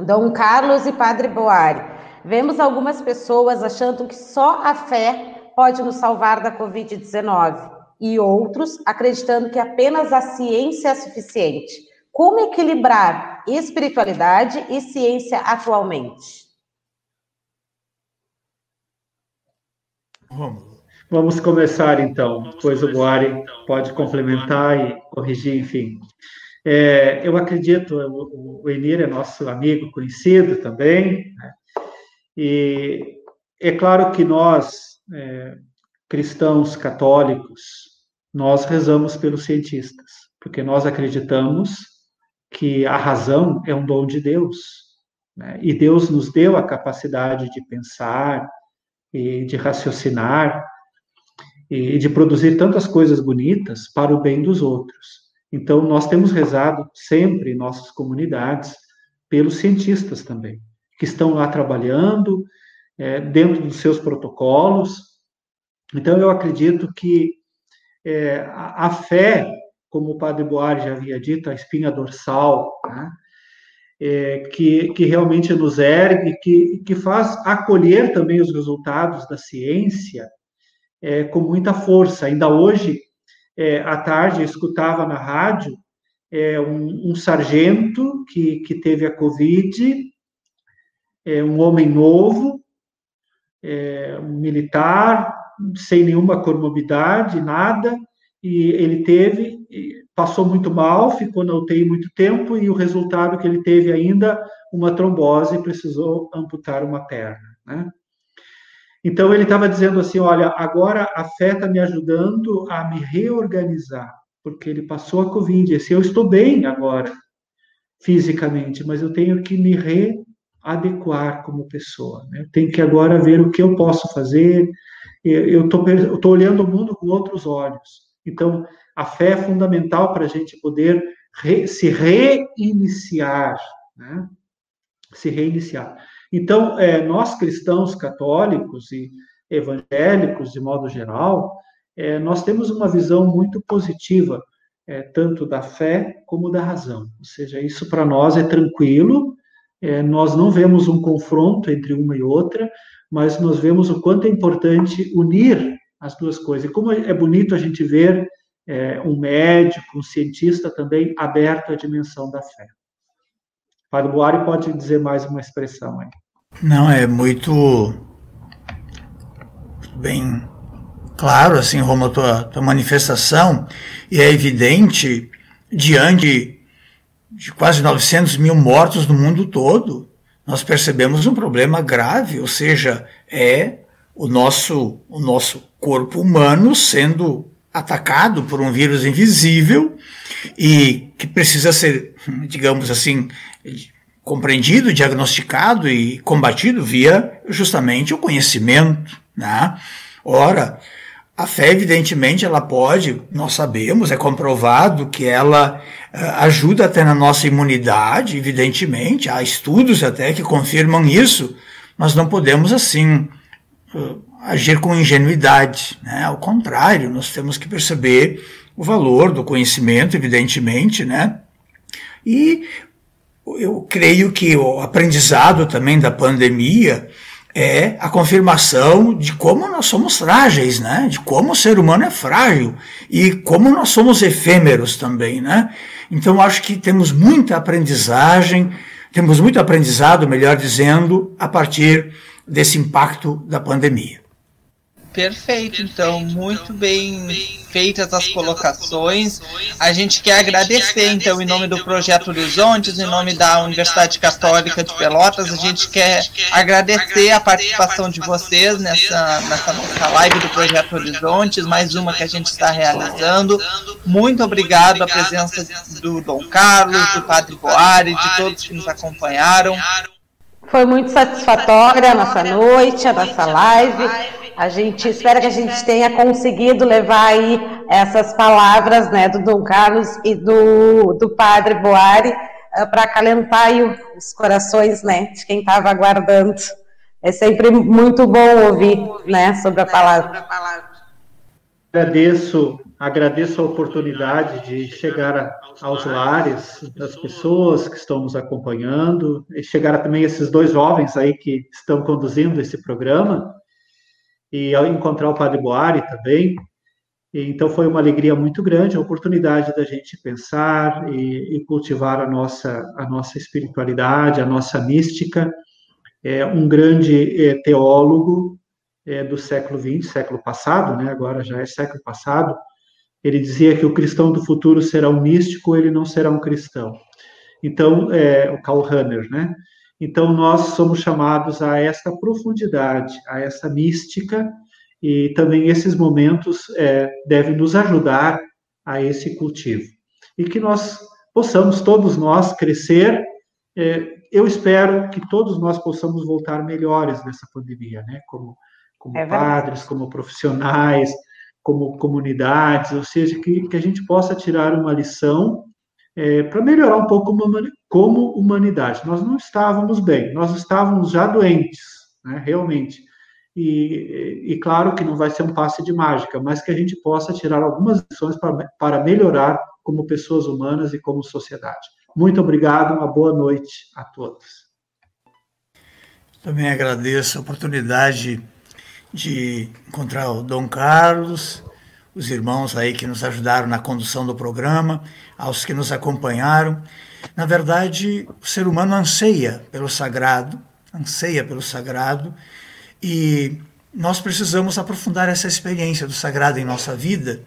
Dom Carlos e Padre Boari. Vemos algumas pessoas achando que só a fé pode nos salvar da Covid-19 e outros acreditando que apenas a ciência é suficiente. Como equilibrar espiritualidade e ciência atualmente? Vamos. Começar então, depois o Boari pode complementar e corrigir, enfim. É, eu acredito, o, o Enir é nosso amigo, conhecido também, né? E é claro que nós, é, cristãos católicos, nós rezamos pelos cientistas, porque nós acreditamos que a razão é um dom de Deus, né? e Deus nos deu a capacidade de pensar e de raciocinar, e de produzir tantas coisas bonitas para o bem dos outros. Então, nós temos rezado sempre em nossas comunidades pelos cientistas também, que estão lá trabalhando é, dentro dos seus protocolos. Então, eu acredito que é, a, fé, como o padre Boari já havia dito, a espinha dorsal, né, é, que, que realmente nos ergue, que, que faz acolher também os resultados da ciência, é, com muita força. Ainda hoje, é, à tarde, eu escutava na rádio é, um, um, sargento que, que teve a Covid, é, um homem novo, é, um militar, sem nenhuma comorbidade, nada, e ele teve, passou muito mal, ficou na UTI muito tempo, e o resultado que ele teve ainda, uma trombose, precisou amputar uma perna, né? Então ele estava dizendo assim, olha, agora a fé está me ajudando a me reorganizar, porque ele passou a Covid. Esse eu estou bem agora, fisicamente, mas eu tenho que me readequar como pessoa. Né? Tenho que agora ver o que eu posso fazer eu estou olhando o mundo com outros olhos. Então, a fé é fundamental para a gente poder re, se reiniciar, né? se reiniciar. Então, é, nós cristãos católicos e evangélicos, de modo geral, é, nós temos uma visão muito positiva, é, tanto da fé como da razão. Ou seja, isso para nós é tranquilo, é, nós não vemos um confronto entre uma e outra, mas nós vemos o quanto é importante unir as duas coisas. E como é bonito a gente ver é, um médico, um cientista também aberto à dimensão da fé. Padre Buari pode dizer mais uma expressão aí. Não, é muito bem claro, assim, Roma, tua, tua manifestação, e é evidente, diante de quase 900 mil mortos no mundo todo, nós percebemos um problema grave, ou seja, é o nosso, o nosso corpo humano sendo atacado por um vírus invisível e que precisa ser, digamos assim, compreendido, diagnosticado e combatido via justamente o conhecimento. Né? Ora, a fé, evidentemente, ela pode, nós sabemos, é comprovado que ela ajuda até na nossa imunidade, evidentemente, há estudos até que confirmam isso, mas não podemos, assim, uh, agir com ingenuidade. Né? Ao contrário, nós temos que perceber o valor do conhecimento, evidentemente, né? E eu creio que o aprendizado também da pandemia é a confirmação de como nós somos frágeis, né? De como o ser humano é frágil e como nós somos efêmeros também, né? Então acho que temos muita aprendizagem, temos muito aprendizado, melhor dizendo, a partir desse impacto da pandemia. Perfeito, então, muito bem feitas as colocações. A gente quer agradecer, então, em nome do Projeto Horizontes, em nome da Universidade Católica de Pelotas, a gente quer agradecer a participação de vocês nessa, nessa nossa live do Projeto Horizontes, mais uma que a gente está realizando. Muito obrigado à presença do Dom Carlos, do Padre Boari, de todos que nos acompanharam. Foi muito satisfatória a nossa noite, a nossa live. A gente espera que a gente tenha conseguido levar aí essas palavras né, do Dom Carlos e do, do Padre Boari uh, para acalentar os corações né, de quem estava aguardando. É sempre muito bom ouvir né, sobre a palavra. Agradeço, agradeço a oportunidade de chegar aos lares das pessoas que estão nos acompanhando, e chegar também esses dois jovens aí que estão conduzindo esse programa e ao encontrar o Padre Boari também. Então foi uma alegria muito grande, a oportunidade da gente pensar e, e cultivar a nossa a nossa espiritualidade, a nossa mística. É um grande é, teólogo é, do século XX, século passado, né? Agora já é século passado. Ele dizia que o cristão do futuro será um místico, ele não será um cristão. Então, é, o Karl Rahner, né? Então, nós somos chamados a essa profundidade, a essa mística, e também esses momentos é, devem nos ajudar a esse cultivo. E que nós possamos, todos nós, crescer. É, eu espero que todos nós possamos voltar melhores nessa pandemia, né? Como, como é padres, como profissionais, como comunidades, ou seja, que, que a gente possa tirar uma lição é, para melhorar um pouco como humanidade. Nós não estávamos bem, nós estávamos já doentes, né, realmente. E, e, claro que não vai ser um passe de mágica, mas que a gente possa tirar algumas lições para, para melhorar como pessoas humanas e como sociedade. Muito obrigado, uma boa noite a todos. Também agradeço a oportunidade de encontrar o Dom Carlos, os irmãos aí que nos ajudaram na condução do programa, aos que nos acompanharam. Na verdade, o ser humano anseia pelo sagrado, anseia pelo sagrado, e nós precisamos aprofundar essa experiência do sagrado em nossa vida,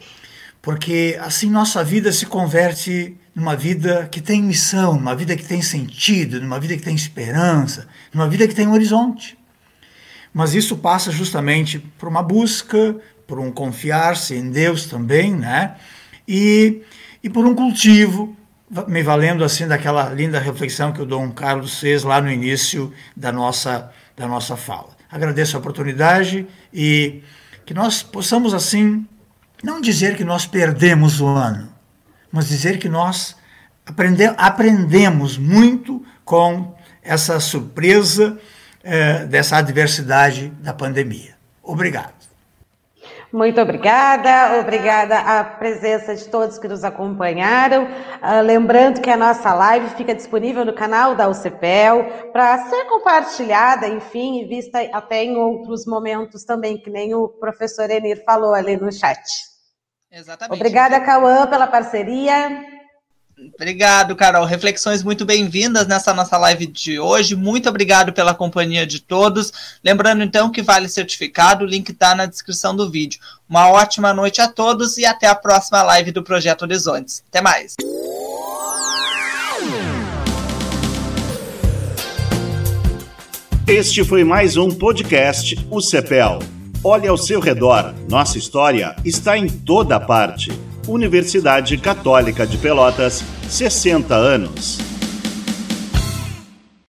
porque assim nossa vida se converte numa vida que tem missão, numa vida que tem sentido, numa vida que tem esperança, numa vida que tem um horizonte. Mas isso passa justamente por uma busca, por um confiar-se em Deus também, né? E, e por um cultivo, me valendo assim daquela linda reflexão que o Dom Carlos fez lá no início da nossa, da nossa fala. Agradeço a oportunidade e que nós possamos assim não dizer que nós perdemos o ano, mas dizer que nós aprende aprendemos muito com essa surpresa eh, dessa adversidade da pandemia. Obrigado. Muito obrigada, obrigada à presença de todos que nos acompanharam. Uh, lembrando que a nossa live fica disponível no canal da UCPEL para ser compartilhada, enfim, e vista até em outros momentos também, que nem o professor Enir falou ali no chat. Exatamente. Obrigada, Cauã, pela parceria. Obrigado, Carol. Reflexões muito bem-vindas nessa nossa live de hoje. Muito obrigado pela companhia de todos. Lembrando, então, que vale certificado, o link está na descrição do vídeo. Uma ótima noite a todos e até a próxima live do Projeto Horizontes. Até mais. Este foi mais um podcast O CEPEL. Olhe ao seu redor, nossa história está em toda parte. Universidade Católica de Pelotas, 60 anos.